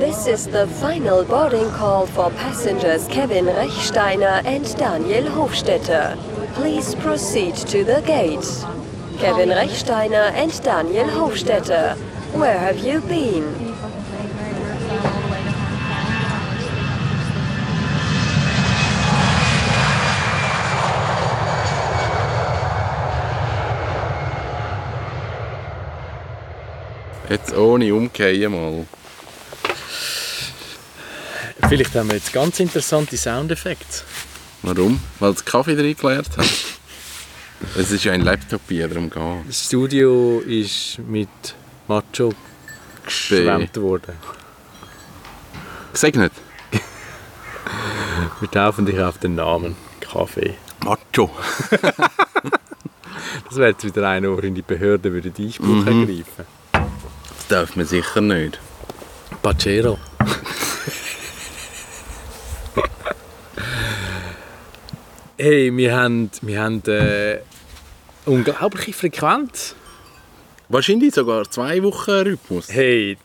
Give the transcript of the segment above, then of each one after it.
This is the final boarding call for passengers Kevin Rechsteiner and Daniel Hofstetter. Please proceed to the gate. Kevin Rechsteiner and Daniel Hofstetter, where have you been? Jetzt ohne Umkehren mal. Vielleicht haben wir jetzt ganz interessante Soundeffekte. Warum? Weil das Kaffee drin geleert hat. Es ist ja ein Laptop hier, darum geht Das Studio ist mit Macho geschwemmt worden. Gesegnet. Wir taufen dich auf den Namen Kaffee. Macho. Das wäre jetzt wieder einer, der in die Behörde würde Einspruch Mhm. ergreifen. Das darf man sicher nicht. Pacero. Hey, wir haben, wir haben äh, unglaubliche Frequenz. Wahrscheinlich sogar zwei Wochen Rhythmus. Hey,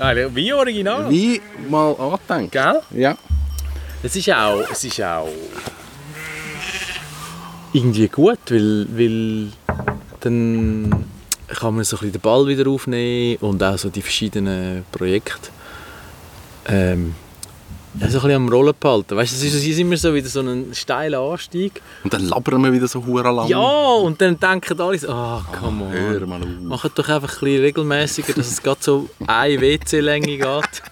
eigentlich wie original. Wie mal angedenkt. Gell? Ja. Es ist auch, es ist auch irgendwie gut, weil, weil dann kann man so ein bisschen den Ball wieder aufnehmen und auch so die verschiedenen Projekte ähm, so ein bisschen am Rollen behalten. Weißt du, es ist, es ist immer so wieder so ein steiler Anstieg. Und dann labern wir wieder so hure lang. Ja, und dann denken alle so, ah, come on. Hör mal auf. Macht doch einfach ein bisschen regelmäßiger, dass es gerade so eine WC-Länge geht.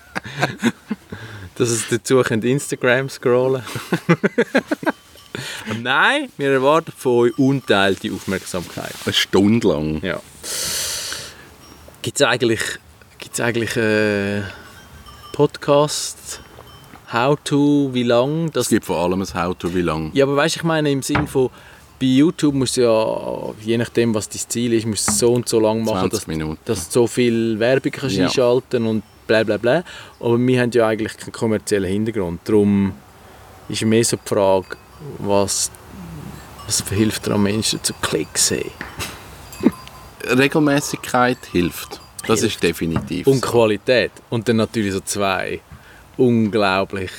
dass es dazu könnt Instagram scrollen Nein, wir erwarten von euch unteilte Aufmerksamkeit. Eine Stunde lang. Ja. Gibt es eigentlich, gibt's eigentlich äh, Podcast, How-To, wie lang? Es gibt vor allem ein How-to, wie lang. Ja, aber weißt, ich meine im Sinn von bei YouTube musst du ja, je nachdem was dein Ziel ist, musst du so und so lang machen, 20 dass, dass du so viel Werbung kannst Ja. einschalten und bla bla bla. Aber wir haben ja eigentlich keinen kommerziellen Hintergrund. Darum ist mehr so die Frage, was, was hilft dir am Menschen zu Klicks sehen. Regelmäßigkeit hilft. Das Hilft. ist definitiv Und. Qualität. Und dann natürlich so zwei unglaublich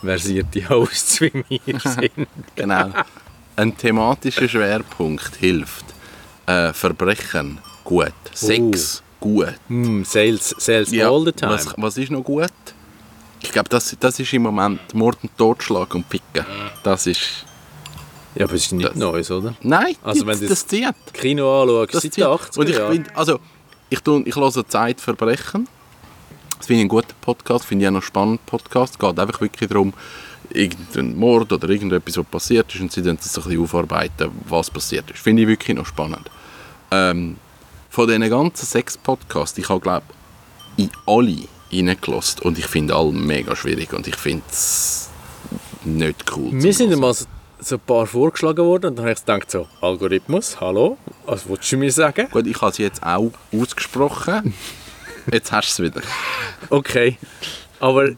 versierte Hosts wie wir sind. Genau. Ein thematischer Schwerpunkt hilft. Äh, Verbrechen, gut. Sex, gut. Mm, sales, sales Ja, all the time. Was, was ist noch gut? Ich glaube, das, das ist im Moment Mord und Totschlag und Picken. Das ist... ja, aber es ist nicht das- Neues, oder? Nein, Also wenn das- das zieht. Kino anschaust, Das seit den 80er Und ich find, also, ich, tue, ich höre Zeitverbrechen. Das finde ich einen guten Podcast, finde ich auch noch einen spannenden Podcast. Es geht einfach wirklich darum, irgendein Mord oder irgendetwas, was passiert ist und sie dann das ein bisschen aufarbeiten, was passiert ist. Finde ich wirklich noch spannend. Ähm, von diesen ganzen sechs Podcasts, ich habe glaube in alle reingelassen und ich finde alle mega schwierig und ich finde es nicht cool. Mir sind einmal so, so ein paar vorgeschlagen worden und dann habe ich gedacht so, Algorithmus, hallo, was willst du mir sagen? Gut, ich habe es jetzt auch ausgesprochen. Jetzt hast du es wieder. Okay, aber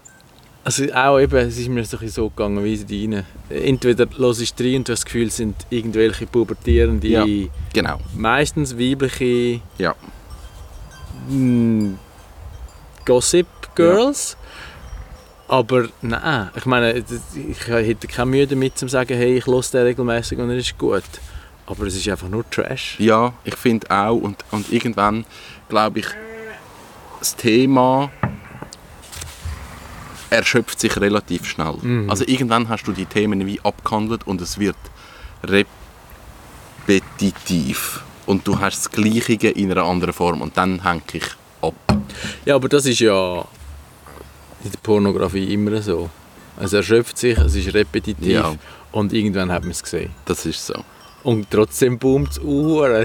also auch eben, es ist mir so, gegangen wie sie rein. Entweder hörst du rein und du hast das Gefühl, es sind irgendwelche pubertierende, Ja. Genau. meistens weibliche Ja. mm, Gossip Girls. Aber nein, ich meine, ich hätte keine Mühe damit zu sagen, hey, ich höre den regelmäßig und er ist gut. Aber es ist einfach nur Trash. Ja, ich finde auch. Und, und irgendwann, glaube ich, das Thema erschöpft sich relativ schnell. Also irgendwann hast du die Themen wie abgehandelt und es wird repetitiv. Und du hast das Gleiche in einer anderen Form. Und dann hänge ich ab. Ja, aber das ist ja in der Pornografie immer so. Es erschöpft sich, es ist repetitiv Ja. und irgendwann hat man es gesehen. Das ist so. Und trotzdem boomt es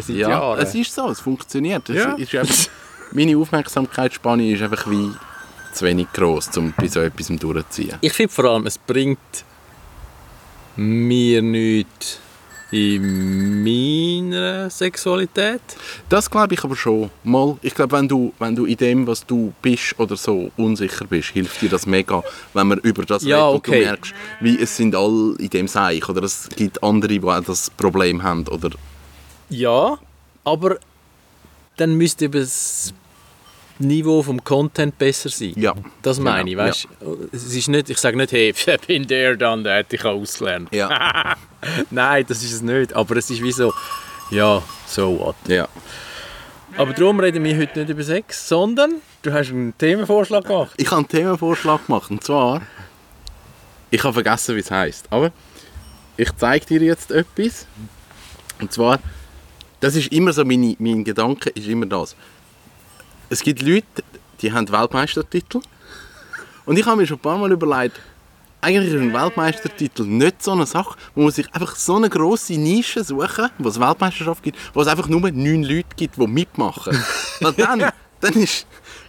seit Ja, Jahren. es ist so, es funktioniert. Es Ja. ist meine Aufmerksamkeitsspanne ist einfach wie zu wenig groß, um bei so etwas durchzuziehen. Ich finde vor allem, es bringt mir nichts in meiner Sexualität. Das glaube ich aber schon. Mal, ich glaube, wenn du, wenn du in dem, was du bist oder so unsicher bist, hilft dir das mega, wenn man über das Ja, redet okay. und du merkst, wie es sind alle in dem Seich oder es gibt andere, die auch das Problem haben oder Ja, aber dann müsste eben das Niveau vom Content besser sein. Ja. Das meine Genau, ich, weißt Es ist nicht, ich sage nicht, hey, bin der dann, der hätte ich ausgelernt. Ja, Nein, das ist es nicht. Aber es ist wie so, ja, so what. ja. Aber darum reden wir heute nicht über Sex, sondern du hast einen Themenvorschlag gemacht. Ich habe einen Themenvorschlag gemacht. Und zwar, ich habe vergessen, wie es heißt. Aber ich zeige dir jetzt etwas. Und zwar, das ist immer so, meine, mein Gedanke ist immer das. Es gibt Leute, die haben Weltmeistertitel. Und ich habe mir schon ein paar Mal überlegt, eigentlich ist ein Weltmeistertitel nicht so eine Sache. Man muss sich einfach so eine grosse Nische suchen, wo es Weltmeisterschaft gibt, wo es einfach nur neun Leute gibt, die mitmachen. Weil dann, dann ist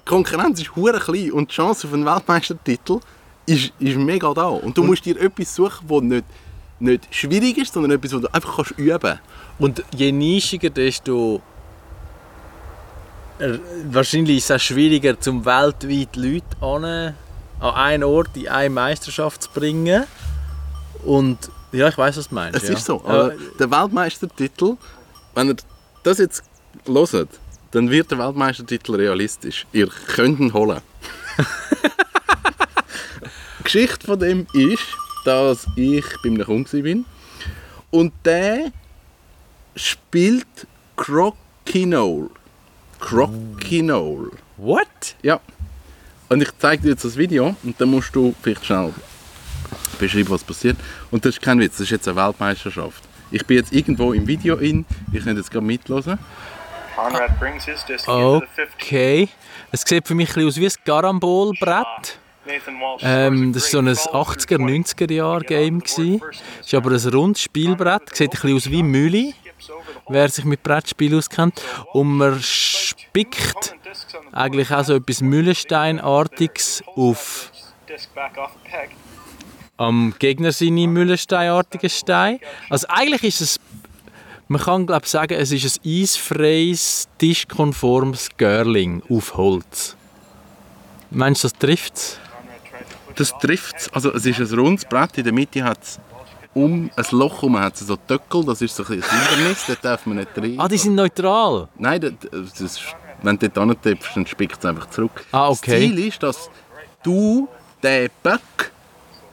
die Konkurrenz ist hure klein und die Chance auf einen Weltmeistertitel ist, ist mega da. Und du musst dir etwas suchen, das nicht, nicht schwierig ist, sondern etwas, das du einfach kannst üben kannst. Und je nischiger, desto wahrscheinlich ist es auch schwieriger, zum weltweit Leute an, an einen Ort in eine Meisterschaft zu bringen. Und ja, ich weiß, was du meinst. Es ja. ist so. Aber Ja, der Weltmeistertitel, wenn ihr das jetzt hört, dann wird der Weltmeistertitel realistisch. Ihr könnt ihn holen. Die Geschichte von dem ist, dass ich bei einem Kunden bin und der spielt Crokinole. Crokinole. What? Ja. Und ich zeige dir jetzt das Video und dann musst du vielleicht schnell beschreiben, was passiert. Und das ist kein Witz, das ist jetzt eine Weltmeisterschaft. Ich bin jetzt irgendwo im Video in, ich könnte jetzt gerade mitlosen. Conrad brings his disc into the 50. Okay. Es sieht für mich ein bisschen aus wie ein Walsh Ähm, das war so ein ball 80er, through 20. 90er Jahre Game. Es ist aber ein rundes Spielbrett, sieht ein bisschen aus wie Mülli, skips over the hole. Wer sich mit Brettspielen auskennt. Und man spickt eigentlich auch so etwas Müllensteinartiges auf am Gegner seine Müllensteinartigen Steine. Also eigentlich ist es, man kann glaube sagen, es ist ein eisfreies, tischkonformes Girling auf Holz. Meinst du, das trifft es? Das trifft Also es ist ein rundes Brett, in der Mitte hat es um ein Loch herum hat es so Töckel, das ist so ein Hindernis, da darf man nicht rein. Ah, die sind neutral. Nein, das, das ist, wenn du dort hintippst, dann spickt es einfach zurück. Ah, okay. Das Ziel ist, dass du den Böck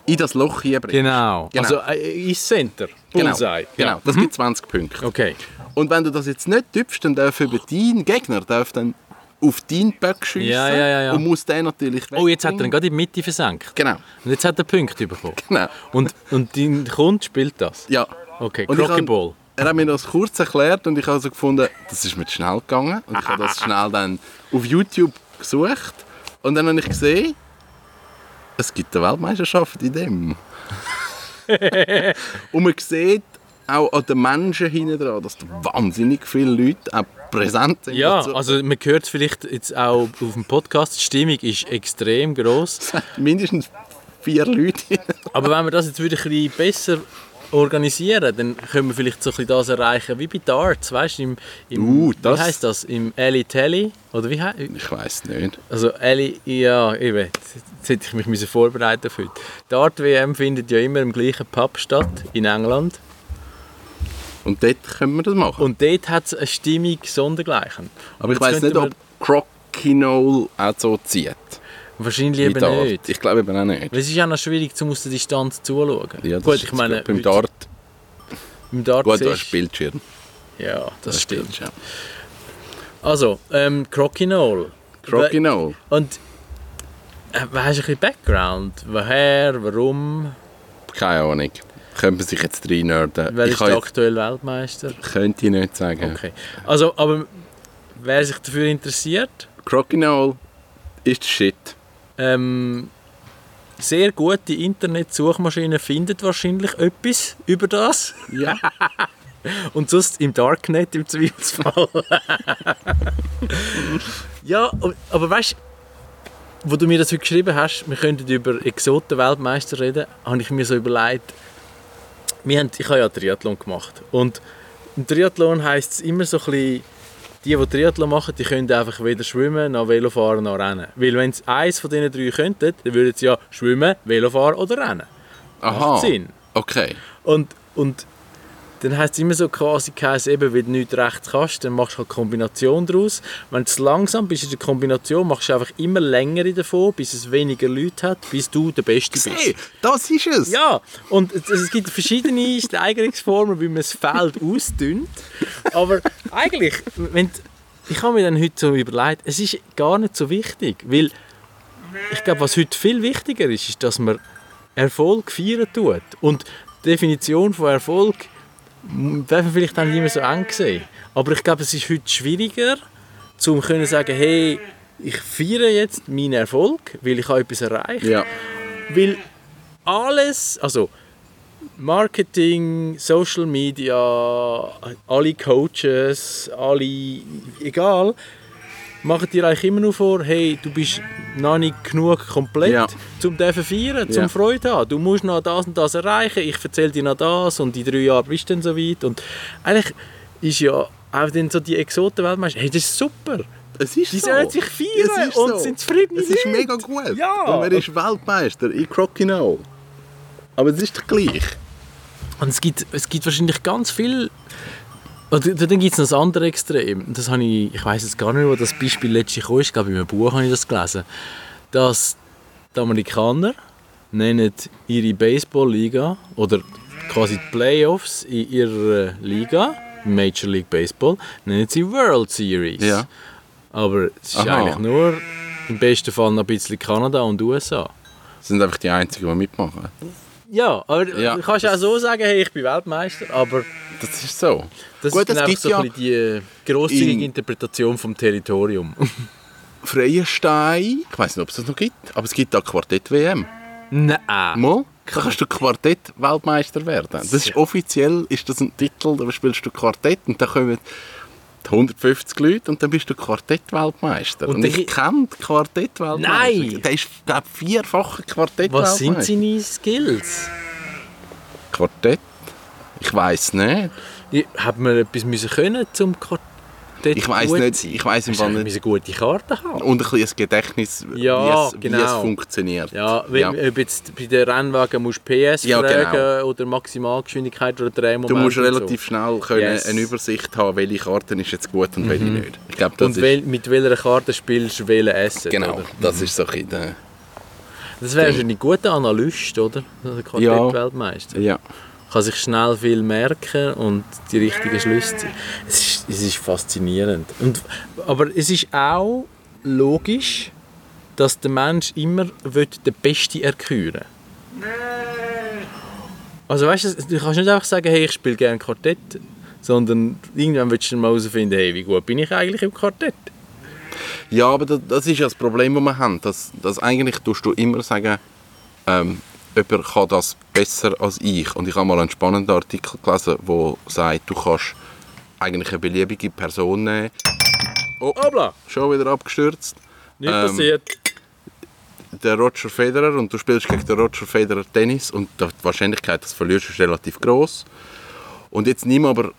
in das Loch hinbringst. Genau. Genau. Also äh, ins Center. Genau, Bullseye. genau. Ja. das gibt 20 Punkte. Okay. Und wenn du das jetzt nicht tippst, dann darf über deinen Gegner darf dann auf deinen Böck schiessen Ja, ja, ja, und muss den natürlich Oh, jetzt hat er ihn wegbringen. gerade in die Mitte versenkt. Genau, Und jetzt hat er Punkte bekommen. genau. Und, und dein Kunde spielt das? Ja. Okay, Crockyball. Er hat mir das kurz erklärt und ich habe so gefunden, das ist mir zu schnell gegangen. Und ich habe das schnell dann auf YouTube gesucht. Und dann habe ich gesehen, es gibt eine Weltmeisterschaft in dem. und man sieht auch an den Menschen hinten dran, dass da wahnsinnig viele Leute auch präsent sind. Ja, dazu. also man hört es vielleicht jetzt auch auf dem Podcast, die Stimmung ist extrem groß. mindestens vier Leute. Aber wenn wir das jetzt wieder ein bisschen besser organisieren, dann können wir vielleicht so ein bisschen das erreichen wie bei Darts, weißt du, im, im Uh, wie heißt das, im Ali Telly oder wie heißt ich weiß nicht. Also Ali, ja, eben, jetzt hätte ich mich vorbereiten für heute. Dart WM findet ja immer im gleichen Pub statt in England Und dort können wir das machen. und dort hat es eine Stimmung sondergleichen. Aber ich weiß nicht, ob Crokinole auch so zieht. Wahrscheinlich eben Dart. nicht. Ich glaube eben auch nicht. Weil es ist ja noch schwierig, zum aus der Distanz zuzuschauen. Ja, das Gut, ist ich meine, beim Dart, Im Dart gut, du hast Bildschirm. Ja, das stimmt. Ja. Also, ähm, Crokinole. Crokinole. Und äh, hast du ein bisschen Background? Woher, warum? Keine Ahnung. Könnte man sich jetzt reinnerden. Wer Ich ist der aktuelle Weltmeister? könnte ich nicht sagen. Okay. Also, aber wer sich dafür interessiert, Crokinole ist Shit. ähm, sehr gute Internet-Suchmaschinen findet wahrscheinlich etwas über das. Ja. Und sonst im Darknet im Zweifelsfall. ja, aber weißt du, wo du mir das heute geschrieben hast, wir könnten über Exoten-Weltmeister reden, habe ich mir so überlegt, wir haben, ich habe ja Triathlon gemacht. Und im Triathlon heisst es immer so ein bisschen, die, die Triathlon machen, die können einfach weder schwimmen, noch Velofahren, noch rennen. Weil wenn sie eins von diesen drei könnten, dann würden sie ja schwimmen, Velofahren oder rennen. Aha. Macht Sinn. Okay. Und, und dann heisst es immer so quasi geheißen, eben, wenn du nicht rechts kannst, dann machst du halt Kombination daraus. Wenn du langsam bist in der Kombination, machst du einfach immer längere davon, bis es weniger Leute hat, bis du der Beste bist. Hey, das ist es! Ja, und es, es gibt verschiedene Steigerungsformen, wie man das Feld ausdünnt. Aber eigentlich, wenn ich habe mir dann heute so überlegt, es ist gar nicht so wichtig, weil ich glaube, was heute viel wichtiger ist, ist, dass man Erfolg feiern tut. Und die Definition von Erfolg man vielleicht auch nicht immer so eng sehen. Aber ich glaube, es ist heute schwieriger, zu können sagen, hey, ich feiere jetzt meinen Erfolg, weil ich habe etwas erreicht. Ja. Weil alles, also Marketing, Social Media, alle Coaches, alle, egal, machen dir eigentlich immer nur vor, hey, du bist noch nicht genug komplett, Ja. zum dürfen feiern, zum Ja. Freude haben. Du musst noch das und das erreichen, ich erzähle dir noch das und in drei Jahren bist du dann so weit. Und eigentlich ist ja auch dann so die Exotenweltmeister, hey, das ist super. Es ist Die so. sollen sich feiern und so. sind zufrieden Es ist mega gut. Ja. Und man ist Weltmeister in Crokinole. Aber es ist doch gleich. Und es gibt, es gibt wahrscheinlich ganz viel. Oder dann gibt es noch das andere Extrem. Das habe ich, ich weiß jetzt gar nicht, wo das Beispiel letztlich kam. Ich glaube, in einem Buch habe ich das gelesen. Dass die Amerikaner nennen ihre Baseball-Liga oder quasi die Playoffs in ihrer Liga, Major League Baseball, nennen sie World Series. Ja. Aber es ist Aha. eigentlich nur im besten Fall noch ein bisschen Kanada und USA. Das sind einfach die Einzigen, die mitmachen. Ja, aber Ja. du kannst auch so sagen, hey, ich bin Weltmeister, aber Das ist so. Das Gut, ist dann so ja ein bisschen die grosszügige in- Interpretation vom Territorium. Freienstein, ich weiß nicht, ob es das noch gibt, aber es gibt da Quartett-WM. Nein. Da kannst du Quartett-Weltmeister werden. Das ist offiziell, ist das ein Titel, da spielst du Quartett und dann kommen 150 Leute und dann bist du Quartett-Weltmeister. Und Und, der- ich kenne Quartett-Weltmeister. Nein! Der ist, glaube ich, vierfacher Quartett-Weltmeister. Was sind seine Skills? Quartett? Ich weiß nicht. Hat man etwas müssen können Quartett Ich weiß nicht. Ich weiß im Fall nicht. gute Karten haben. Und ein bisschen ein Gedächtnis, Ja, wie, es, wie genau. es funktioniert. Ja, wenn, ob jetzt bei den Rennwagen musst du PS Ja, fragen genau. oder Maximalgeschwindigkeit oder Drehmoment. Du musst relativ schnell können Yes. eine Übersicht haben, welche Karte ist jetzt gut und welche nicht. Ich glaube, So. das Und wel, mit welcher Karte spielst du welchen Asset, genau, oder? das ist so ein der, Das wäre ein guter Analyst, oder? Der Quartett-Weltmeister. ja. Kann sich schnell viel merken und die richtigen Schlüsse ziehen. Es ist, es ist faszinierend. Und, aber es ist auch logisch, dass der Mensch immer will den Besten erküren Also weißt du, du kannst nicht einfach sagen, hey, ich spiele gerne Quartett, sondern irgendwann willst du mal herausfinden, hey, wie gut bin ich eigentlich im Quartett? Ja, aber das, das ist ja das Problem, das wir haben. Dass, dass eigentlich tust du immer sagen, ähm, jemand kann das besser als ich. Und ich habe mal einen spannenden Artikel gelesen, der sagt, du kannst eigentlich eine beliebige Person nehmen. Oh, Obla, schon wieder abgestürzt. nicht Ähm, passiert. der Roger Federer und du spielst gegen den Roger Federer Tennis und die Wahrscheinlichkeit, dass du verlierst, ist relativ groß. Und jetzt nimm aber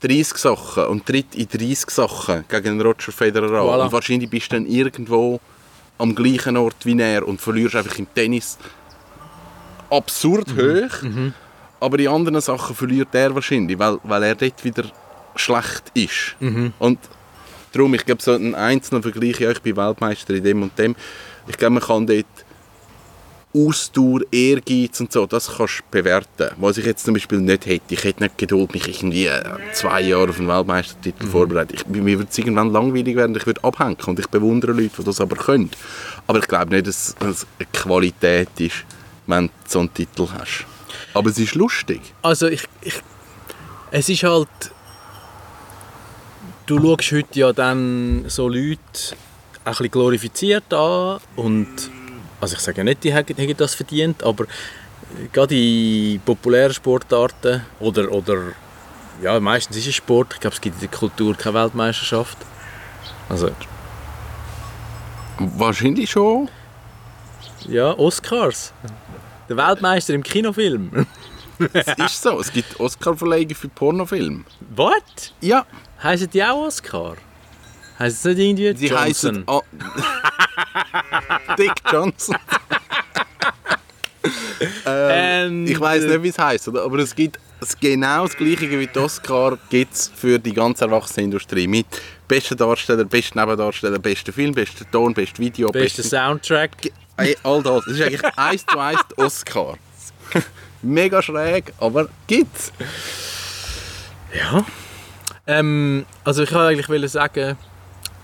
30 Sachen und tritt in 30 Sachen gegen den Roger Federer an. Voilà. Und wahrscheinlich bist du dann irgendwo am gleichen Ort wie er und verlierst einfach im Tennis. Absurd hoch. Aber in anderen Sachen verliert er wahrscheinlich, weil, weil er dort wieder schlecht ist. Und darum, ich glaube, so einen einzelnen Vergleich, ja, ich bin Weltmeister in dem und dem, ich glaube, man kann dort Ausdauer, Ehrgeiz und so, das kannst du bewerten. Was ich jetzt zum Beispiel nicht hätte, ich hätte nicht Geduld, mich irgendwie äh, zwei Jahre auf einen Weltmeistertitel vorbereiten. Ich, mir würde es irgendwann langweilig werden, ich würde abhängen und ich bewundere Leute, die das aber können. Aber ich glaube nicht, dass es eine Qualität ist, wenn du so einen Titel hast. Aber es ist lustig. Also ich, ich es ist halt du schaust heute ja dann so Leute ein bisschen glorifiziert an und also ich sage nicht, die hätten hätten das verdient, aber gerade in populären Sportarten oder, oder ja, meistens ist es Sport, ich glaube es gibt in der Kultur keine Weltmeisterschaft. Also Wahrscheinlich schon. ja, Oscars. Der Weltmeister im Kinofilm. Es ist so. Es gibt Oscar-Verleihungen für Pornofilme. Was? Ja, Heißen die auch Oscar? Heißt es nicht irgendwie die Johnson? heißen Dick Johnson. ähm, Ähm, ich weiß äh, nicht, wie es heißt, aber es gibt genau das gleiche wie die Oscar gibt es für die ganze Erwachsenenindustrie. Mit besten Darsteller, besten Nebendarsteller, besten Film, besten Ton, besten Video, Bester besten... Soundtrack. Ey, all das. Das ist eigentlich eins zu eins die Oscar. Mega schräg, aber gibt's. Ja. Ähm, also ich wollte eigentlich sagen,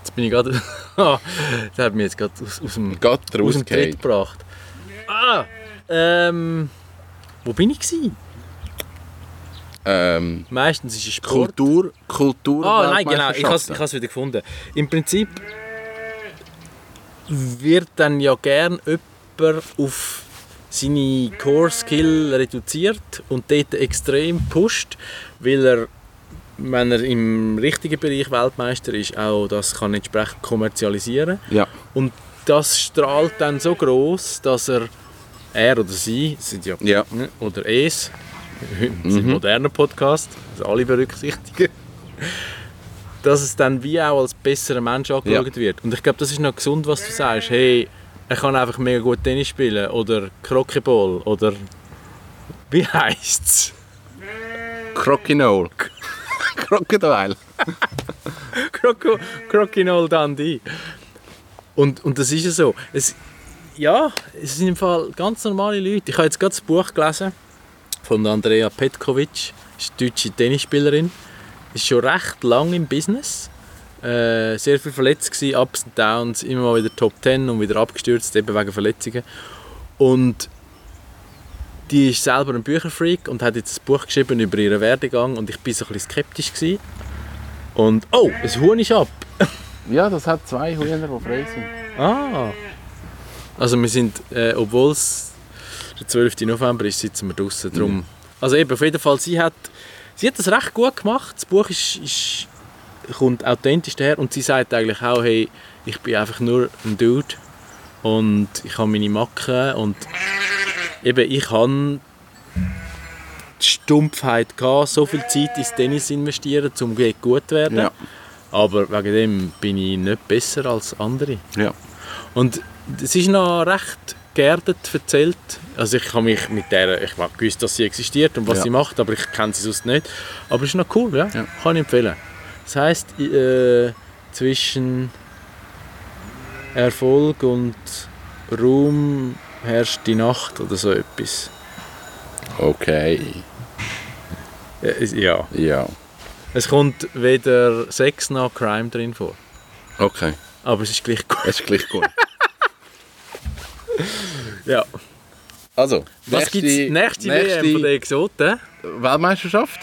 jetzt bin ich gerade, Ah, das hat mich jetzt gerade aus, aus dem, aus dem. Tritt gebracht. Ah, ähm, wo bin ich gewesen? Ähm, Meistens ist es Sport. Kultur, Kultur. Ah, nein, genau, ich habe es wieder gefunden. Im Prinzip wird dann ja gern jemand auf seine Core-Skill reduziert und dort extrem pusht, weil er, wenn er im richtigen Bereich Weltmeister ist, auch das kann entsprechend kommerzialisieren. Ja. Und das strahlt dann so groß, dass er, er oder sie, sind ja, Ja. ne, oder es, ein moderner Podcast, also alle berücksichtigen, dass es dann wie auch als besserer Mensch angeschaut Ja. wird. Und ich glaube, das ist noch gesund, was du sagst. Hey, er kann einfach mega gut Tennis spielen oder Croqueball oder wie heißt's? Crokinole. Crocodile. Croco, Crokinole Dundee. Und, und das ist ja so. Es, ja, es sind im Fall ganz normale Leute. Ich habe jetzt gerade das Buch gelesen von Andrea Petkovic, ist eine deutsche Tennisspielerin. Ist schon recht lang im Business. Äh, sehr viel verletzt gewesen, Ups und Downs, immer mal wieder Top 10 und wieder abgestürzt, eben wegen Verletzungen. Und die ist selber ein Bücherfreak und hat jetzt ein Buch geschrieben über ihren Werdegang und ich bin so ein bisschen skeptisch gewesen. Und oh, ein Huhn ist ab. Ja, das hat zwei Hühner, die frei sind. Ah. Also wir sind, äh, obwohl es der 12. November ist, sitzen wir draußen. Drum. Also eben, auf jeden Fall, sie hat, sie hat das recht gut gemacht. Das Buch ist, ist, kommt authentisch daher und sie sagt eigentlich auch, hey, ich bin einfach nur ein Dude und ich habe meine Macken und eben, ich habe die Stumpfheit gehabt, so viel Zeit ins Tennis investieren, um gut zu werden. Ja. Aber wegen dem bin ich nicht besser als andere. Ja. Und es ist noch recht geerdet erzählt. Also ich habe mich mit der, ich habe gewusst, dass sie existiert und was Ja. sie macht, aber ich kenne sie sonst nicht. Aber es ist noch cool, ja. Ja. Kann ich empfehlen. Das heisst, äh, zwischen Erfolg und Ruhm herrscht die Nacht oder so etwas. Okay. Äh, es- Ja. Ja. Es kommt weder Sex noch Crime drin vor. Okay. Aber es ist gleich gut. Das ist gleich gut. Ja. Also, Was gibt es nächste, WM von den Exoten? Weltmeisterschaft?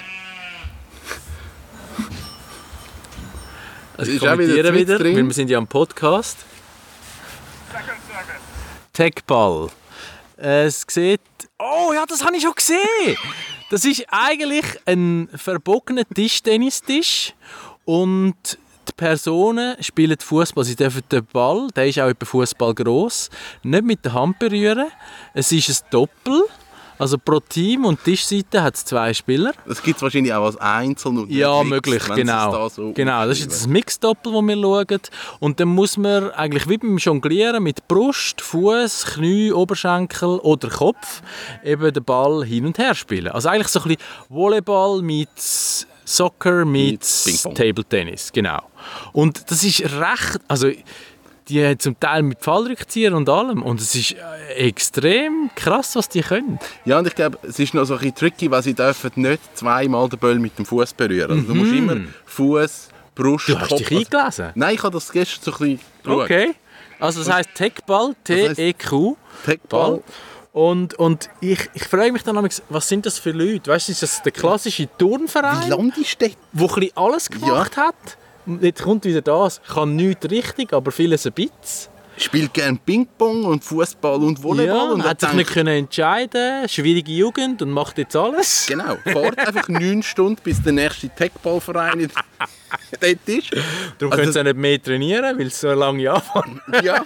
Also ich wieder kommentiere wieder, drin. weil wir sind ja am Podcast. Techball. Es sieht... Oh ja, das habe ich schon gesehen! Das ist eigentlich ein verbogener Tischtennistisch und die Personen spielen Fußball. Sie dürfen den Ball, der ist auch etwa Fußball groß, nicht mit der Hand berühren. Es ist ein Doppel, also pro Team und Tischseite hat es zwei Spieler. Das gibt es wahrscheinlich auch als Einzel und Ja, nicht möglich, genau. da so genau, das ist jetzt das Mixdoppel, das wir schauen. Und dann muss man eigentlich wie beim Jonglieren mit Brust, Fuß, Knie, Oberschenkel oder Kopf eben den Ball hin und her spielen. Also eigentlich so ein bisschen Volleyball mit Soccer mit Ping-Pong. Table Tennis, genau. Und das ist recht, also die haben zum Teil mit Fallrückzieher und allem und es ist äh, extrem krass, was die können. Ja, und ich glaube, es ist noch so ein bisschen tricky, weil sie dürfen nicht zweimal den Ball mit dem Fuß berühren. Also, du musst immer Fuß, Brust, Mhm. Du hast Kopf. dich eingelesen? Nein, ich habe das gestern so ein bisschen geschaut. Okay. Also das heisst Techball, T-E-Q. Techball. Und, und ich, ich frage mich dann manchmal, was sind das für Leute? Weißt du, ist das der klassische Turnverein, landest du dort? der ein alles gemacht hat? Jetzt kommt wieder das, kann nichts richtig, aber vieles ein bisschen. Spielt gerne Ping-Pong und Fußball und Volleyball. Ja, und hat sich nicht können entscheiden, schwierige Jugend und macht jetzt alles. Genau, fahrt einfach neun Stunden, bis der nächste Techballverein dort ist. Darum Also können sie nicht mehr trainieren, weil es so lange Jahre Ja,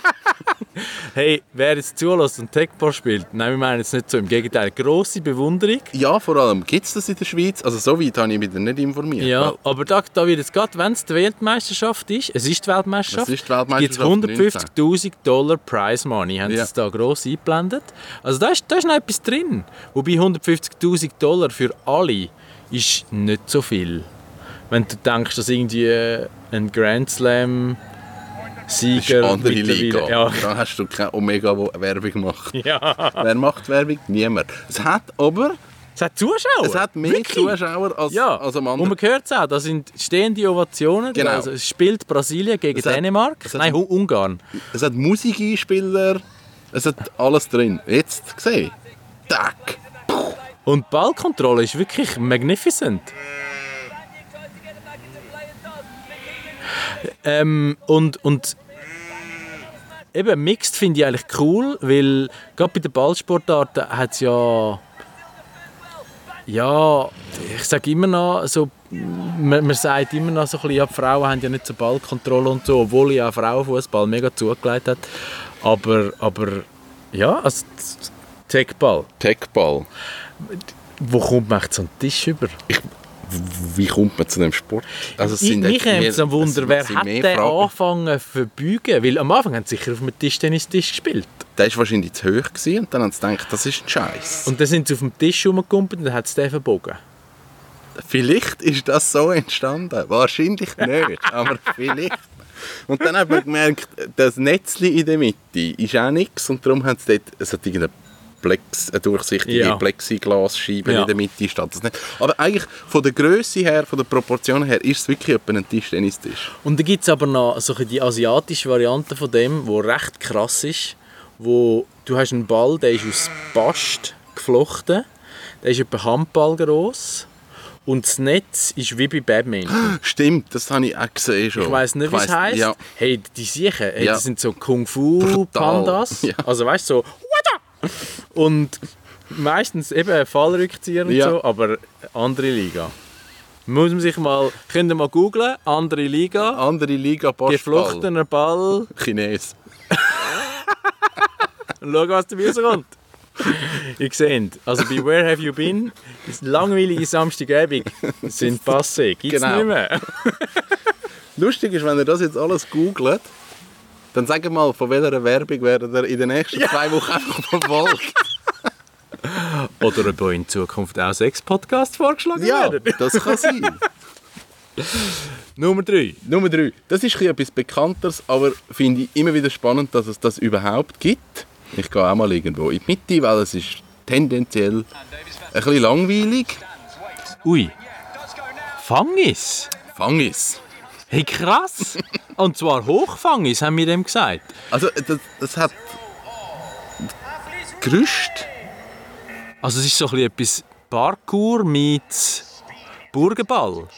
Hey, wer jetzt zulässt und Techball spielt, nein, wir meinen jetzt nicht so, im Gegenteil, grosse Bewunderung. ja, vor allem gibt es das in der Schweiz. Also so weit habe ich mich nicht informiert. Ja, Weil- aber da, da wird jetzt gerade, wenn es die Weltmeisterschaft ist, es ist die Weltmeisterschaft, Es ist die Weltmeisterschaft gibt es 150'000 Dollar Prize Money, haben Ja. sie da gross eingeblendet. Also da ist, da ist noch etwas drin. Wobei 150'000 Dollar für alle ist nicht so viel. Wenn du denkst, dass irgendwie äh, ein Grand Slam Das ist Sieger eine andere Liga. Ja, Da hast du keine Omega-Werbung gemacht. ja. Wer macht Werbung? Niemand. Es hat aber Es hat Zuschauer. es hat mehr Wirklich? Zuschauer als, Ja, als am und anderen. man hört es auch, da sind stehende Ovationen. Genau. Also, es spielt Brasilien gegen Es hat- Dänemark. hat- Nein, Hu- Ungarn. Es hat Musikeinspieler, es hat alles drin. Jetzt gesehen. Tack. Und die Ballkontrolle ist wirklich magnificent. Ähm, und, und eben Mixed finde ich eigentlich cool, weil gerade bei den Ballsportarten hat es ja ja, ich sage immer noch so, man, man sagt immer noch so ein bisschen, ja, die Frauen haben ja nicht so Ballkontrolle und so, obwohl ja Frauenfußball mega zugelegt hat. Aber, aber ja, also Techball, Techball. wo kommt man einen Tisch über? Wie kommt man zu dem Sport? Also es Ich, sind mich echt nimmt mehr- es am Wunder, wer hat den angefangen zu verbeugen? Weil am Anfang haben sie sicher auf dem Tischtennistisch gespielt. Der war wahrscheinlich zu hoch gewesen und dann haben sie gedacht, das ist ein Scheiß. Und dann sind sie auf dem Tisch rumgekumpelt und dann hat es den verbogen. Vielleicht ist das so entstanden. Wahrscheinlich nicht, aber vielleicht. Und dann hat man gemerkt, das Netzli in der Mitte ist auch nichts und darum haben sie dort, es hat irgendeine Plex, eine durchsichtige Ja. Plexiglasscheibe Ja. in der Mitte steht das nicht. Aber eigentlich von der Größe her, von der Proportion her, ist es wirklich etwa ein Tischtennistisch. Und dann gibt es aber noch so die asiatische Variante von dem, wo recht krass ist, wo du hast einen Ball, der ist aus Bast geflochten, der ist etwa Handball groß und das Netz ist wie bei Badminton. Stimmt, das habe ich auch gesehen schon. Ich weiß nicht, wie es heisst. Ja, Hey, die Siechen, hey, Ja. das sind so Kung Fu Pandas. Ja. Also weißt du, so und meistens eben Fallrückzieher und Ja. so, aber andere Liga. Muss man sich mal, könnt ihr mal googlen, andere Liga, andere Liga Basketball. geflochtener Ball, Chines. Und schau, was dabei rauskommt. Ihr seht, also bei Where Have You Been, das langweilige Samstagabend sind passé, gibt es Genau. nicht mehr. Lustig ist, wenn ihr das jetzt alles googelt, dann sagt mal, von welcher Werbung werdet ihr in den nächsten zwei Wochen einfach verfolgt. Oder ob in Zukunft auch sechs Podcasts vorgeschlagen Ja, werden. das kann sein. Nummer drei. Nummer drei. Das ist etwas Bekannteres, aber finde ich immer wieder spannend, dass es das überhaupt gibt. Ich gehe auch mal irgendwo in die Mitte, weil es ist tendenziell ein bisschen langweilig. Ui. Fangis? Fangis. Hey, krass! Und zwar Hochfangis, haben wir dem gesagt. Also das, das hat Gerüst. Also es ist so ein bisschen etwas Parkour mit Burgenball.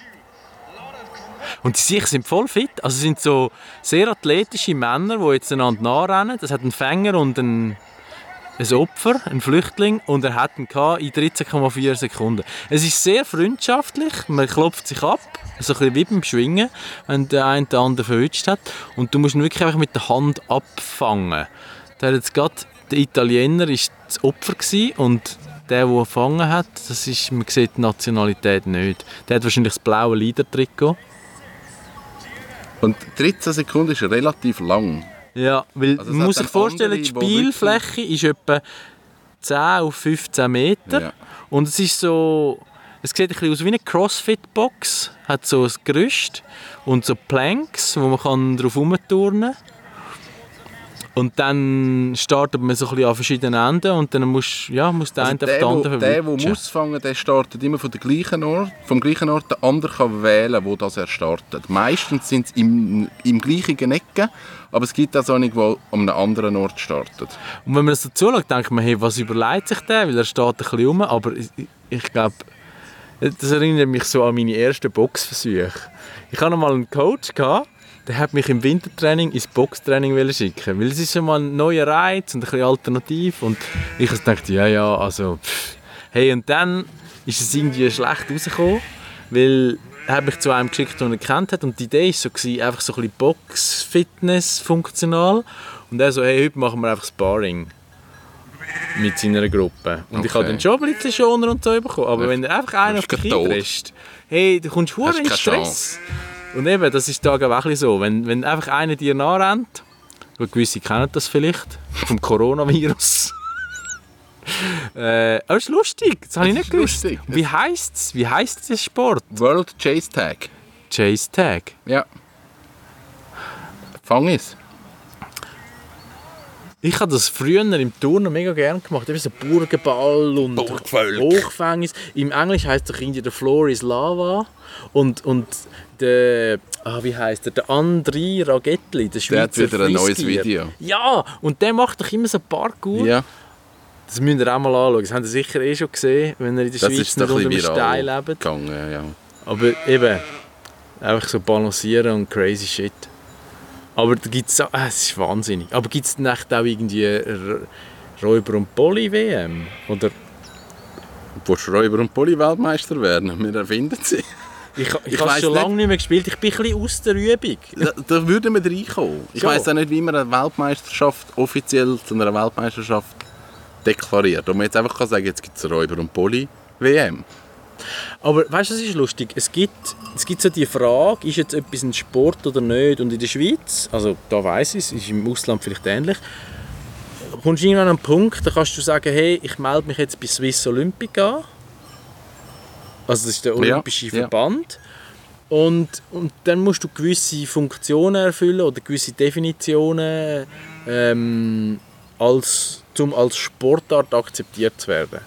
Und die Sicher sind voll fit. Also sind so sehr athletische Männer, die jetzt einander nachrennen. Das hat einen Fänger und ein, ein Opfer, ein Flüchtling. Und er hat ihn in 13,4 Sekunden. Es ist sehr freundschaftlich. Man klopft sich ab. So ein bisschen wie beim Schwingen, wenn der eine den anderen verwünscht hat. Und du musst ihn wirklich einfach mit der Hand abfangen. Der jetzt gerade, der Italiener ist das Opfer und der, der gefangen hat, das ist, man sieht die Nationalität nicht. Der hat wahrscheinlich das blaue Leader-Trikot. Und 13 Sekunden ist relativ lang. Ja, weil Also man muss sich vorstellen, andere, die Spielfläche ist etwa 10 auf 15 Meter. Ja. Und es ist so, es sieht ein bisschen aus wie eine Crossfit-Box. Hat so ein Gerüst und so Planks, wo man kann drauf herumturnen kann. Und dann startet man so ein bisschen an verschiedenen Enden und dann muss, ja, muss der Also eine auf der, den anderen der, der verwutschen. muss fangen, der startet immer von der gleichen Ort, vom gleichen Ort. Der andere kann wählen, wo das er startet. Meistens sind es im, im gleichen Ecke, aber es gibt auch einen, der an einem anderen Ort startet. Und wenn man das so zuschaut, denkt man, hey, was überlegt sich der? Weil er steht ein bisschen rum, aber ich, ich glaube, das erinnert mich so an meine ersten Boxversuche. Ich hatte noch mal einen Coach, gehabt, der hat mich im Wintertraining ins Boxtraining schicken weil es ist schon mal ein neuer Reiz und ein bisschen alternativ und ich gedacht, ja, ja, also pff. hey, und dann ist es irgendwie schlecht rausgekommen, weil er hat mich zu einem geschickt, den er kennt hat und die Idee war so, gewesen, einfach so ein bisschen Box-Fitness funktional und er so, hey, heute machen wir einfach Sparring mit seiner Gruppe. Und ich habe Okay. dann schon ein bisschen Schoner und so bekommen. Aber Ja, wenn er einfach einen du auf dich tot. einpresst, hey, du kommst in Stress. Und eben, das ist da auch ein so. Wenn, wenn einfach einer dir nachrennt, gut, gewisse kennen das vielleicht, vom Coronavirus, Äh, aber es ist lustig, das habe ich nicht gewusst. lustig. Wie heisst es? Wie heisst der Sport? World Chase Tag. Chase Tag. Ja. Fang es. Ich habe das früher im Turnen mega gerne gemacht. Eben so Burgenball und Burgvölk. Hochfängnis. Im Englisch heisst doch irgendwie «The floor is lava». Und, und der, ah, wie heisst der, der André Ragettli, der Der hat Schweizer wieder ein neues. Video. Ja, und der macht doch immer so Parkour. Ja. Das müsst ihr auch mal anschauen. Das habt ihr sicher eh schon gesehen, wenn ihr in der Das Schweiz nicht unter einem bisschen Stein lebt. gegangen. Ja. Aber eben, einfach so balancieren und crazy shit. Aber da gibt's auch, äh, es ist wahnsinnig. Aber gibt es nicht auch irgendwie R- Räuber- und Poli-WM? Oder Du willst Räuber und Poli-Weltmeister werden. Wir erfinden sie. ich, ich, Ich habe schon lange nicht mehr gespielt. Ich bin ein bisschen aus der Übung. Da, da würden wir reinkommen. Ich weiss auch nicht, wie man eine Weltmeisterschaft offiziell zu einer Weltmeisterschaft deklariert. Und man jetzt einfach kann sagen, jetzt gibt es Räuber und Poli-WM. Aber weißt du, was ist lustig? Es gibt, es gibt so die Frage, ist jetzt etwas ein Sport oder nicht? Und in der Schweiz, also da weiß ich es, ist im Ausland vielleicht ähnlich, kommst du irgendwann an einen Punkt, da kannst du sagen, hey, ich melde mich jetzt bei Swiss Olympic an. Also das ist der Olympische ja. Verband. Und, und dann musst du gewisse Funktionen erfüllen oder gewisse Definitionen, ähm, als, um als Sportart akzeptiert zu werden.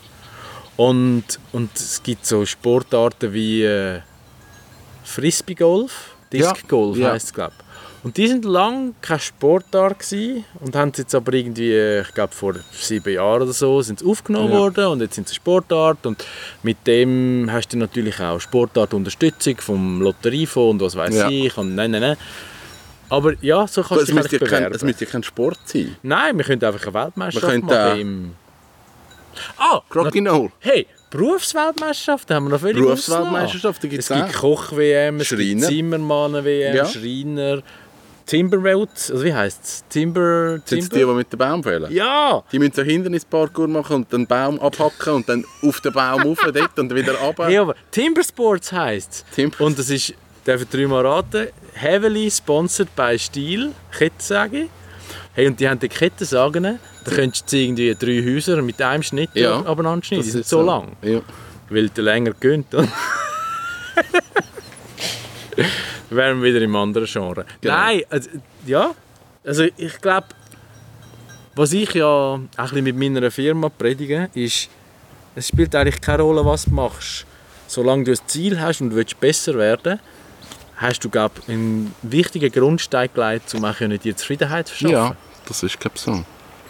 Und, und es gibt so Sportarten wie äh, Frisbee-Golf, Disc-Golf ja. heisst es, glaube Und die sind lang keine Sportart gewesen und haben jetzt aber irgendwie, äh, ich glaube vor sieben Jahren oder so, sind aufgenommen Ja. worden und jetzt sind sie Sportart und mit dem hast du natürlich auch Sportartunterstützung vom Lotteriefonds und was weiß Ja. ich und nein, nein, nein. Aber ja, so kannst Es du dich müsste, kein, bewerben. es müsste kein Sport sein. Nein, wir könnten einfach eine Weltmeisterschaft machen im... Ah, Crokinole. Hey, Berufsweltmeisterschaft haben wir noch völlig Berufsweltmeisterschaft, ausgelassen. gibt's Es gibt. Koch-WM, es gibt. Zimmermann-WM, Ja. Schreiner, Timberwelt, also wie heisst es? Timber... Sind es die, Timber? die mit dem Baum fällen? Ja! Die müssen so Hindernisparkour machen und den Baum abhacken und dann auf den Baum rauf dort und wieder runter. Hey, aber Timbersports heisst Timber- Und das ist, darf ich dreimal raten, heavily sponsored by Stiel, Kettensage. Hey, und die haben die Kettensagen, da könntest du irgendwie drei Häuser mit einem Schnitt Ja, abeinander schneiden. Das Die sind ist so, lang. Ja. Weil der länger gönnt. Wären wir wieder im anderen Genre. Genau. Nein, also, ja. Also ich glaube, was ich ja auch ein bisschen mit meiner Firma predige, ist, es spielt eigentlich keine Rolle, was du machst. Solange du ein Ziel hast und du willst besser werden hast du, glaube ich, einen wichtigen Grundstein gelegt, um auch dir Zufriedenheit zu verschaffen. ja, das ist glaube so.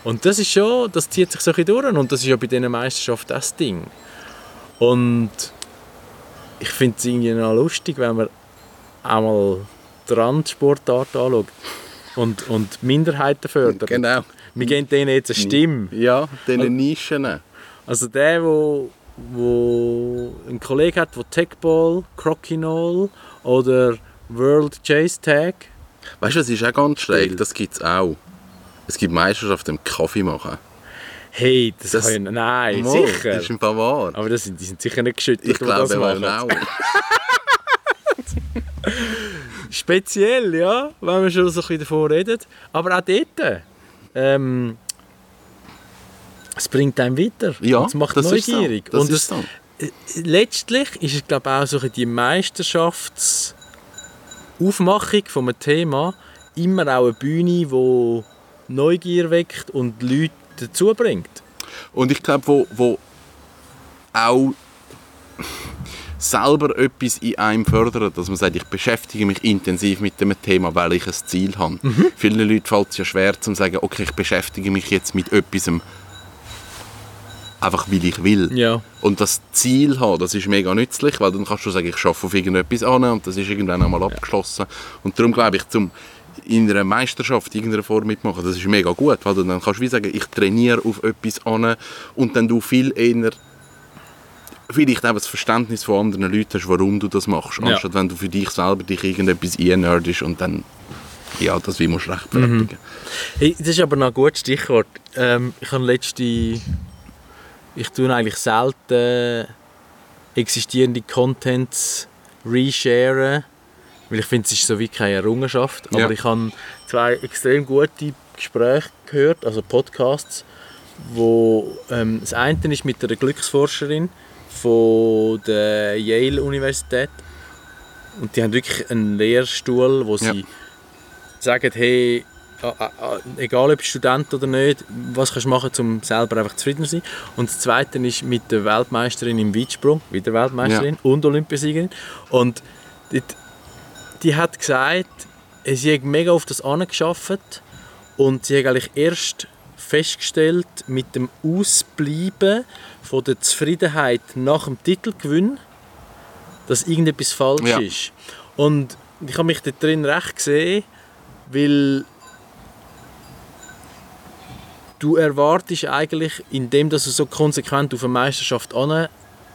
Und das ist schon, das zieht sich so ein durch und das ist ja bei diesen Meisterschaften das Ding. Und ich finde es irgendwie noch lustig, wenn man einmal die Randsportart anschaut und, und Minderheiten fördert. Genau. Wir geben denen jetzt eine Stimme. Ja, diese Nischen. Also der, wo, wo ein Kollege hat, der Techball, Crokinole oder World Chase Tag, Weißt du, was ist auch ganz schräg? Das gibt es auch. Es gibt Meisterschaften im Kaffee machen. hey, das, Das- kann ich, nein, Mal, sicher. Das ist im Fall wahr. Aber das sind, die sind sicher nicht geschüttelt, Ich das glaube machen. auch. Speziell, ja, wenn wir schon so ein bisschen davon reden. Aber auch dort, ähm, es bringt einem weiter. Ja, Und es macht das ist so. neugierig. Das Und ist es, so. äh, letztlich ist es glaube ich, auch so ein die Meisterschaftsaufmachung von einem Thema immer auch eine Bühne, die Neugier weckt und Leute dazu bringt. Und ich glaube, wo, wo auch selber etwas in einem fördert, dass man sagt, ich beschäftige mich intensiv mit dem Thema, weil ich ein Ziel habe. Vielen Leuten fällt es ja schwer zu sagen, okay, ich beschäftige mich jetzt mit etwas einfach weil ich will. Ja. Und das Ziel haben, das ist mega nützlich, weil dann kannst du sagen, ich arbeite auf irgendetwas an und das ist irgendwann einmal abgeschlossen. Und darum glaube ich, zum in einer Meisterschaft in irgendeiner Form mitmachen, das ist mega gut, weil du dann kannst du wie sagen, ich trainiere auf etwas an und dann du viel eher vielleicht auch das Verständnis von anderen Leuten hast, warum du das machst, Ja. anstatt wenn du für dich selber dich irgendetwas einnerdest und dann ja, das wie musst du rechtfertigen. Hey, das ist aber noch ein gutes Stichwort. Ähm, ich habe letzte... Ich tue eigentlich selten existierende Contents resharen, weil ich finde, es ist so wie keine Errungenschaft. Aber Ja. ich habe zwei extrem gute Gespräche gehört, also Podcasts, wo ähm, das eine ist mit einer Glücksforscherin von der Yale Universität und die haben wirklich einen Lehrstuhl, wo sie Ja. sagen, hey, egal ob Student oder nicht, was kannst du machen, um selber einfach zufrieden zu sein. Und das Zweite ist mit der Weltmeisterin im Weitsprung, wieder Weltmeisterin und Olympiasiegerin. Und die, die hat gesagt, sie hat mega auf das angeschafft und sie hat eigentlich erst festgestellt, mit dem Ausbleiben von der Zufriedenheit nach dem Titelgewinn, dass irgendetwas falsch Ja. ist. Und ich habe mich dort drin recht gesehen, weil du erwartest eigentlich, indem dass du so konsequent auf eine Meisterschaft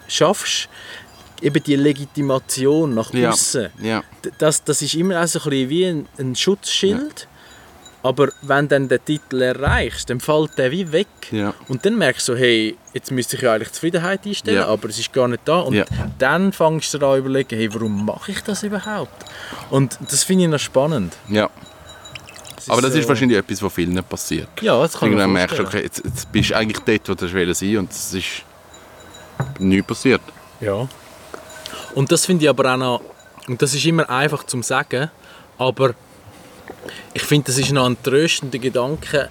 schaffst, eben die Legitimation nach Ja. außen. Ja. D- Das, das ist immer auch so ein bisschen wie ein, ein Schutzschild. Aber wenn dann den Titel erreichst, dann fällt der wie weg. Ja. Und dann merkst du, hey, jetzt müsste ich ja eigentlich Zufriedenheit einstellen, Ja. aber es ist gar nicht da. Und Ja. dann fängst du an zu überlegen, hey, warum mache ich das überhaupt? Und das finde ich noch spannend. ja. Es Aber das ist so- wahrscheinlich etwas, was vielen passiert. Ja, das kann Irgendwann merkst du, okay, jetzt, jetzt bist du eigentlich dort, wo du willst sein und es ist nichts passiert. Ja. Und das finde ich aber auch noch, und das ist immer einfach zum sagen, aber ich finde, das ist noch ein tröstender Gedanke,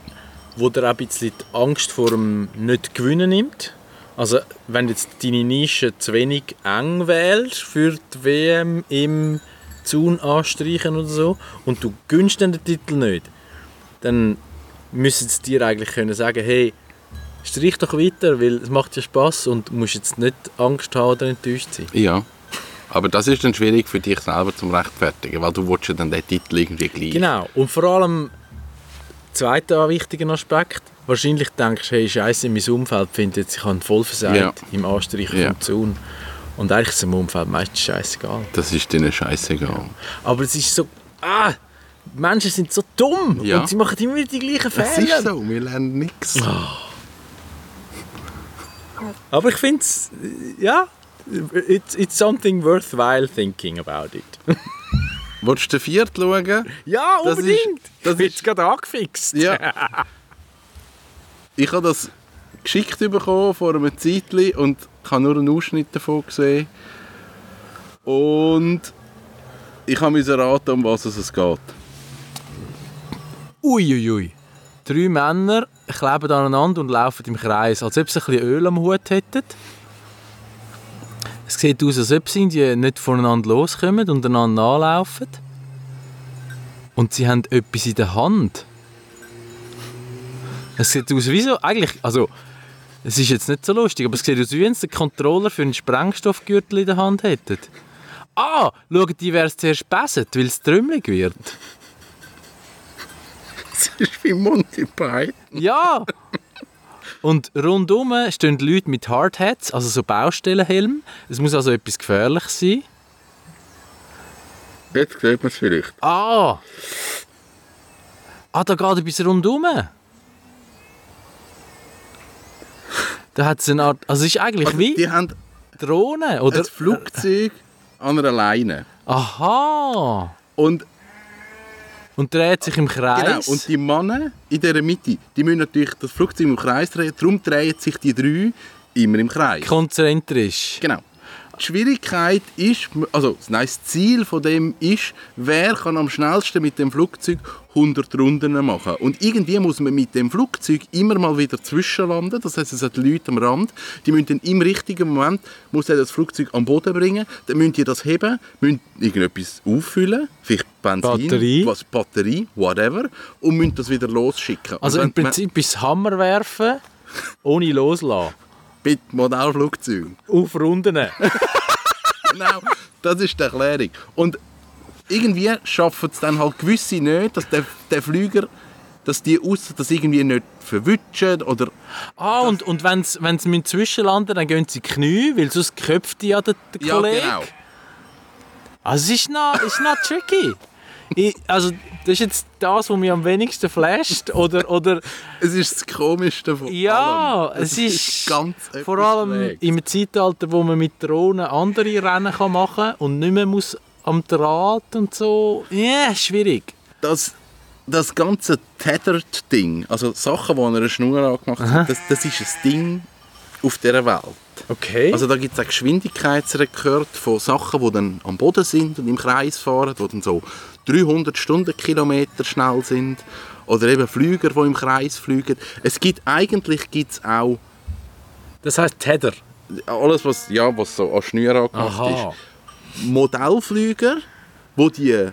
wo dir auch ein bisschen die Angst vor dem Nicht-Gewinnen nimmt. Also, wenn jetzt deine Nische zu wenig eng wählst für die WM im Zaun anstreichen oder so und du gönnst den Titel nicht, dann müssen sie dir eigentlich können sagen, hey, streich doch weiter, weil es macht ja Spaß und du musst jetzt nicht Angst haben oder enttäuscht sein. Ja. Aber das ist dann schwierig für dich selber zum rechtfertigen, weil du willst ja dann den Titel irgendwie gleich. Genau. Und vor allem, zweiter wichtiger Aspekt, wahrscheinlich denkst du, hey, scheiße, mein Umfeld findet jetzt, ich habe voll versagt Ja. im Anstreichen Ja. vom Zaun. Und eigentlich ist es im Umfeld meistens scheißegal. Das ist denen scheißegal. Aber es ist so, ah, die Menschen sind so dumm Ja. und sie machen immer wieder die gleichen Fehler. ist so, wir lernen nichts. Aber ich finde es, ja, it's, it's something worthwhile thinking about it. Willst du den vierten schauen? ja, Das ist- unbedingt. das ich bin ist- gerade angefixt. Ja. Ich habe das geschickt bekommen vor einem Zeitchen und ich habe nur einen Ausschnitt davon gesehen. Und ich habe mir raten, um was es geht. Uiuiui. Drei Männer kleben aneinander und laufen im Kreis, als ob sie ein bisschen Öl am Hut hätten. Es sieht aus, als ob sie nicht voneinander loskommen und einander nachlaufen. Und sie haben etwas in der Hand. Es sieht aus wie so, eigentlich, also, es ist jetzt nicht so lustig, aber es sieht aus wie wenn sie den Controller für einen Sprengstoffgürtel in der Hand hätten. Ah, schauen die, es zuerst besset, weil es trümmelig wird. Das ist wie Monty Python. Ja! Und rundum stehen Leute mit Hardhats, also so Baustellenhelm. Es muss also etwas gefährlich sein. Jetzt sieht man es vielleicht. Ah! Ah, da geht etwas rundum. Da hat es eine Art. Also es ist eigentlich Also, wie die haben Drohne, oder? ein Flugzeug an einer Leine. Aha! Und, Und dreht sich im Kreis. genau, und die Männer in dieser Mitte, die müssen natürlich das Flugzeug im Kreis drehen. Darum drehen sich die drei immer im Kreis. konzentrisch. Genau. Die Schwierigkeit ist, also nein, das Ziel von dem ist, wer kann am schnellsten mit dem Flugzeug 100 Runden machen. Und irgendwie muss man mit dem Flugzeug immer mal wieder zwischenlanden. Das heißt, es hat Leute am Rand, die müssen dann im richtigen Moment muss er das Flugzeug am Boden bringen. Dann müssen die das heben, müssen irgendetwas auffüllen, vielleicht Benzin, Batterie. was Batterie, whatever, und müssen das wieder losschicken. Also im Prinzip es Hammer werfen, ohne loslassen. Mit Modellflugzeug. Auf Runden. genau, das ist die Erklärung. Und irgendwie schaffen es dann halt gewisse nicht, dass der, der Flüger, dass die aus, das irgendwie nicht verwutschen oder Ah, und, und wenn sie sie zwischenlanden dann gehen sie Knie, weil sonst köpft die ja der, der ja Kollege. genau. Also es ist noch, ist noch tricky. Ich, also das ist jetzt das, was mich am wenigsten flasht. Oder, oder Es ist das Komischste von ja, allem. es ist ganz vor allem Schräges. im Zeitalter, wo man mit Drohnen andere Rennen kann machen kann und nicht mehr muss am Draht und so. Ja, schwierig. das das ganze Tethered-Ding, also Sachen, die an einer Schnur angemacht sind, das, das ist ein Ding auf dieser Welt. Okay. Also da gibt es auch Geschwindigkeitsrekord von Sachen, die dann am Boden sind und im Kreis fahren, die dann so 300 Stundenkilometer schnell sind. Oder eben Flüger, die im Kreis fliegen. Es gibt eigentlich gibt's auch das heißt Tether. alles, was, ja, was so an Schnür angemacht Aha. ist. Modellflüger, wo die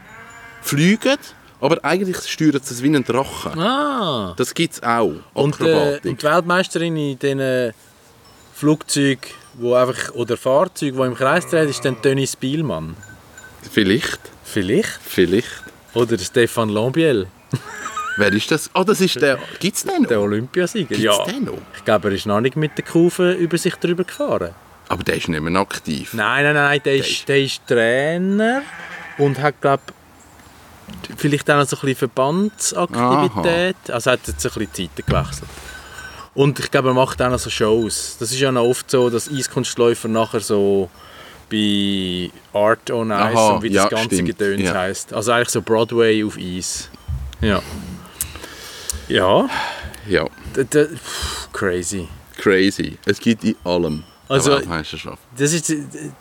fliegen, aber eigentlich steuern sie es wie ein Drachen. Ah. Das gibt es auch. Und, äh, und die Weltmeisterin in diesen Flugzeugen, wo einfach, oder Fahrzeugen, die im Kreis drehen, ist dann Tönny Spielmann. Vielleicht. Vielleicht. Vielleicht. Oder Stefan Lambiel, Wer ist das? Ah, das ist der. Gibt es den noch? der Olympiasieger. Gibt's Ja. den noch? Ich glaube, er ist noch nicht mit der Kufe über sich drüber gefahren. Aber der ist nicht mehr aktiv. Nein, nein, nein, der ist, der ist Trainer und hat, glaube vielleicht auch noch so ein bisschen Verbandsaktivität. Also er hat jetzt ein bisschen Zeiten gewechselt. Und ich glaube, er macht auch noch so Shows. Das ist ja noch oft so, dass Eiskunstläufer nachher so bei Art on Ice Aha, und wie ja, das ganze stimmt, Gedöns ja. heisst. Also eigentlich so Broadway auf Eis. Ja. Ja, Ja. d- crazy. Crazy. Es gibt in allem. Also-. Das ist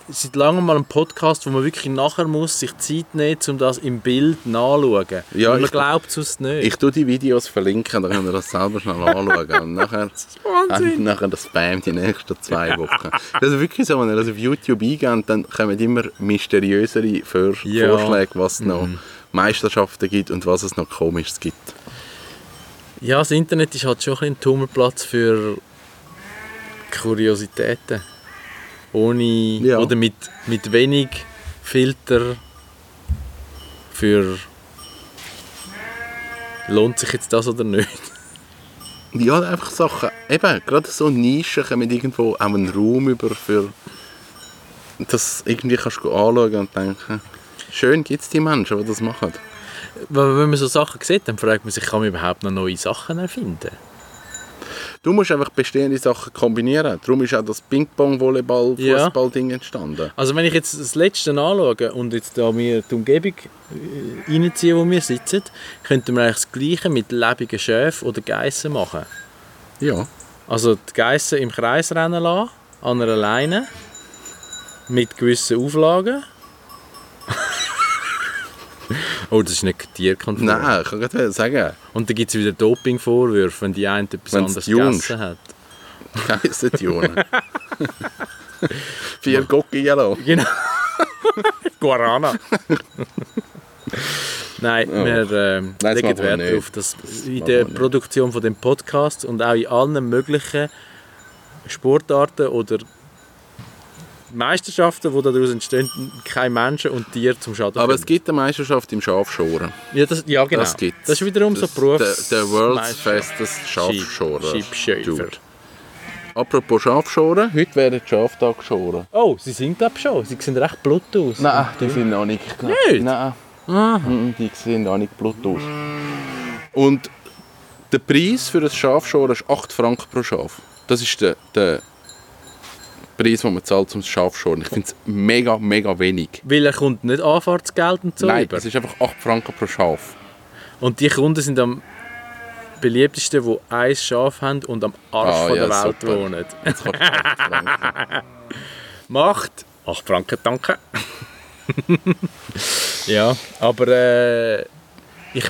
seit langem mal ein Podcast, wo man wirklich nachher muss sich Zeit nehmen, um das im Bild nachzuschauen. Ja, Weil man glaubt es nicht. Ich tue die Videos verlinken, dann könnt ihr das selber schnell anschauen. Und nachher, und nachher das Spam die nächsten zwei Wochen. Das ist wirklich so, wenn ihr das auf YouTube eingebt, dann kommen immer mysteriösere Vor Ja. Vorschläge, was es noch Meisterschaften gibt und was es noch Komisches gibt. ja, das Internet ist halt schon ein Tummelplatz für Kuriositäten. Ohne Ja. oder mit, mit wenig Filter für lohnt sich jetzt das oder nicht. Ja, einfach Sachen, eben, gerade so Nischen kommen irgendwo auch einen Raum über für das irgendwie kannst du anschauen und denken, schön gibt es die Menschen, die das machen. Wenn man so Sachen sieht, dann fragt man sich, kann man überhaupt noch neue Sachen erfinden? Du musst einfach bestehende Sachen kombinieren. Darum ist auch das Ping-Pong, Ja. Entstanden. Also wenn ich jetzt das Letzte anschaue und jetzt da mir die Umgebung äh, reinziehe, wo wir sitzen, könnten wir eigentlich das Gleiche mit lebenden Schäfen oder Geissen machen. Ja. Also die Geissen im Kreis rennen lassen, an einer Leine, mit gewissen Auflagen. Oh, das ist nicht tierkonform. Nein, ich kann gerade sagen, Und dann gibt es wieder Dopingvorwürfe, wenn die eine etwas Wenn's anderes gegessen hat. Geissen die Jungen. Vier Gocki Yellow. Genau. Guarana. Nein, Ja. wir ähm, Nein, das legen Wert darauf, dass in machen der. Produktion von dem Podcast und auch in allen möglichen Sportarten oder Meisterschaften, die daraus entstehen, kein Menschen und Tier zum Schaden Aber es kommen. gibt eine Meisterschaft im Schafschoren. ja, das, ja, genau. Das gibt's. Das ist wiederum so Das- Berufs... Der, der World's. Fastest Schafschorer. Dude. Apropos Schafschoren, heute werden die Schafe da geschoren. Oh, sie sind glaube schon. Sie sehen recht blut aus. Nein, die sind noch nicht. Nicht? Nein, Ah. Mhm, die sehen noch nicht blut aus. Und der Preis für ein Schafschoren ist 8 Franken pro Schaf. Das ist der, der Preis, den man zahlt, um das Schaf zu schoren. Ich finde es mega, mega wenig. Weil er kommt nicht Anfahrtsgeld und so Nein, über. es ist einfach 8 Franken pro Schaf. Und die Kunden sind am beliebtesten, die ein Schaf haben und am Arsch Ah, von ja, der Welt super. wohnen. Jetzt kostet es 8 Franken. Macht 8 Franken, danke. ja, aber äh, ich,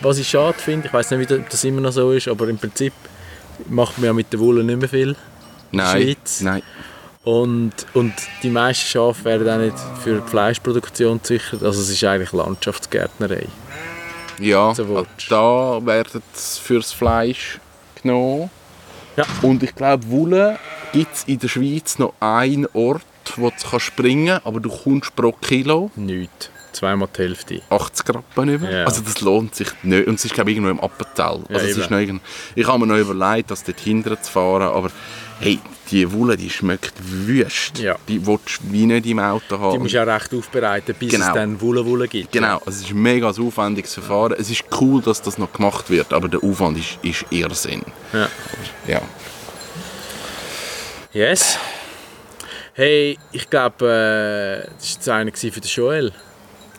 was ich schade finde, ich weiß nicht, wie das immer noch so ist, aber im Prinzip macht man ja mit der Wolle nicht mehr viel. Nein, Schweiz. nein. Und, und die meisten Schafe werden auch nicht für die Fleischproduktion gesichert. Also es ist eigentlich Landschaftsgärtnerei. Ja, So willst. da werden es fürs Fleisch genommen. Ja. Und ich glaube, Wolle gibt es in der Schweiz noch einen Ort, wo du springen kannst, aber du kommst pro Kilo Nichts. Zweimal die Hälfte. 80 Rappen über. Ja. Also das lohnt sich nicht. Und es ist glaube ich irgendwo im Appenzell. Ja, Also es eben. ist noch irgend... Ich habe mir noch überlegt, das dort hinten zu fahren, aber hey, die Wolle, die schmeckt wüst. Ja. Die willst du wie nicht im Auto haben. Die musst du auch recht aufbereiten, bis Genau. es dann Wolle-Wolle gibt. Genau, also es ist ein mega aufwendiges Verfahren. Es ist cool, dass das noch gemacht wird, aber der Aufwand ist, ist Irrsinn. Ja. Ja. Yes. Hey, ich glaube, äh, das war einer gewesen für den Joel.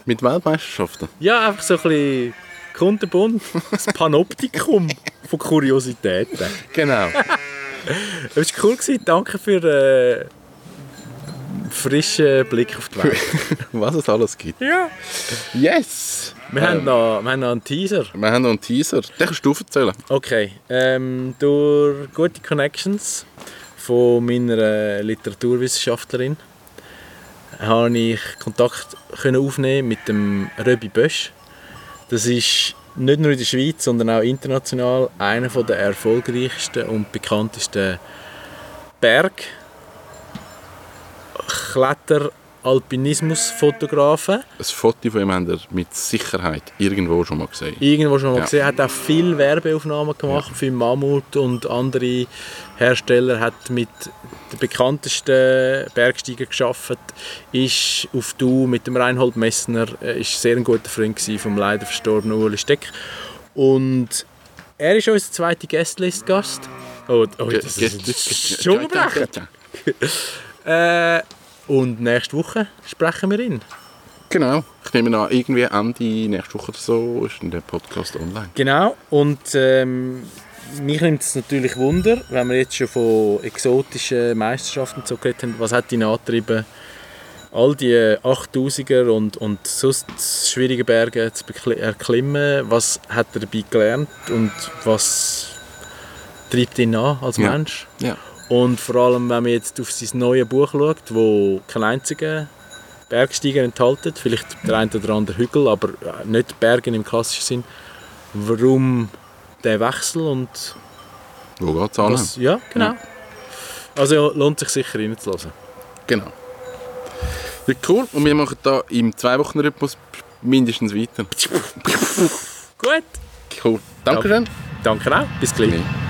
Mit Weltmeisterschaften? Ja, einfach so ein bisschen Kundenbund, das Panoptikum von Kuriositäten. Genau. Das war cool. Gewesen. Danke für den frischen Blick auf die Welt. Was es alles gibt. ja. Yes! Wir, haben noch, wir haben noch einen Teaser. Wir haben noch einen Teaser. Den kannst du erzählen. Okay. Ähm, durch gute Connections von meiner Literaturwissenschaftlerin habe ich Kontakt können aufnehmen mit dem Röbi Bösch. Das ist nicht nur in der Schweiz, sondern auch international einer der erfolgreichsten und bekanntesten Berg Kletter Alpinismus-Fotografen. Ein Foto von ihm habt ihr mit Sicherheit irgendwo schon mal gesehen. Irgendwo schon mal Ja. gesehen, hat auch viele Werbeaufnahmen gemacht für Mammut und andere Hersteller, hat mit den bekanntesten Bergsteigern geschafft, ist auf Du mit dem Reinhold Messner, äh, ist sehr ein guter Freund vom leider verstorbenen Uli Steck und er ist unser zweiter Guestlist-Gast. Oh, oh, das ist schon gebrochen. Äh, und nächste Woche sprechen wir ihn. Genau. Ich nehme an, irgendwie Ende nächste Woche oder so ist der Podcast online. Genau, und ähm, mich nimmt es natürlich Wunder, wenn wir jetzt schon von exotischen Meisterschaften so geredet haben, was hat ihn angetrieben, all die 8000er und, und sonst schwierige Berge zu erklimmen, was hat er dabei gelernt und was treibt ihn an als Ja. Mensch? Ja. Und vor allem, wenn man jetzt auf sein neues Buch schaut, wo kein einziger Bergsteiger enthält, vielleicht der ein oder andere Hügel, aber äh, nicht Berge im klassischen Sinn, warum der Wechsel und Wo geht's an? was, ja, genau. Also lohnt sich sicher reinzulassen. Genau. Ja, cool. Und wir machen da im Zwei-Wochen-Rhythmus mindestens weiter. Gut, Cool. Dankeschön. danke auch, bis gleich. Nee.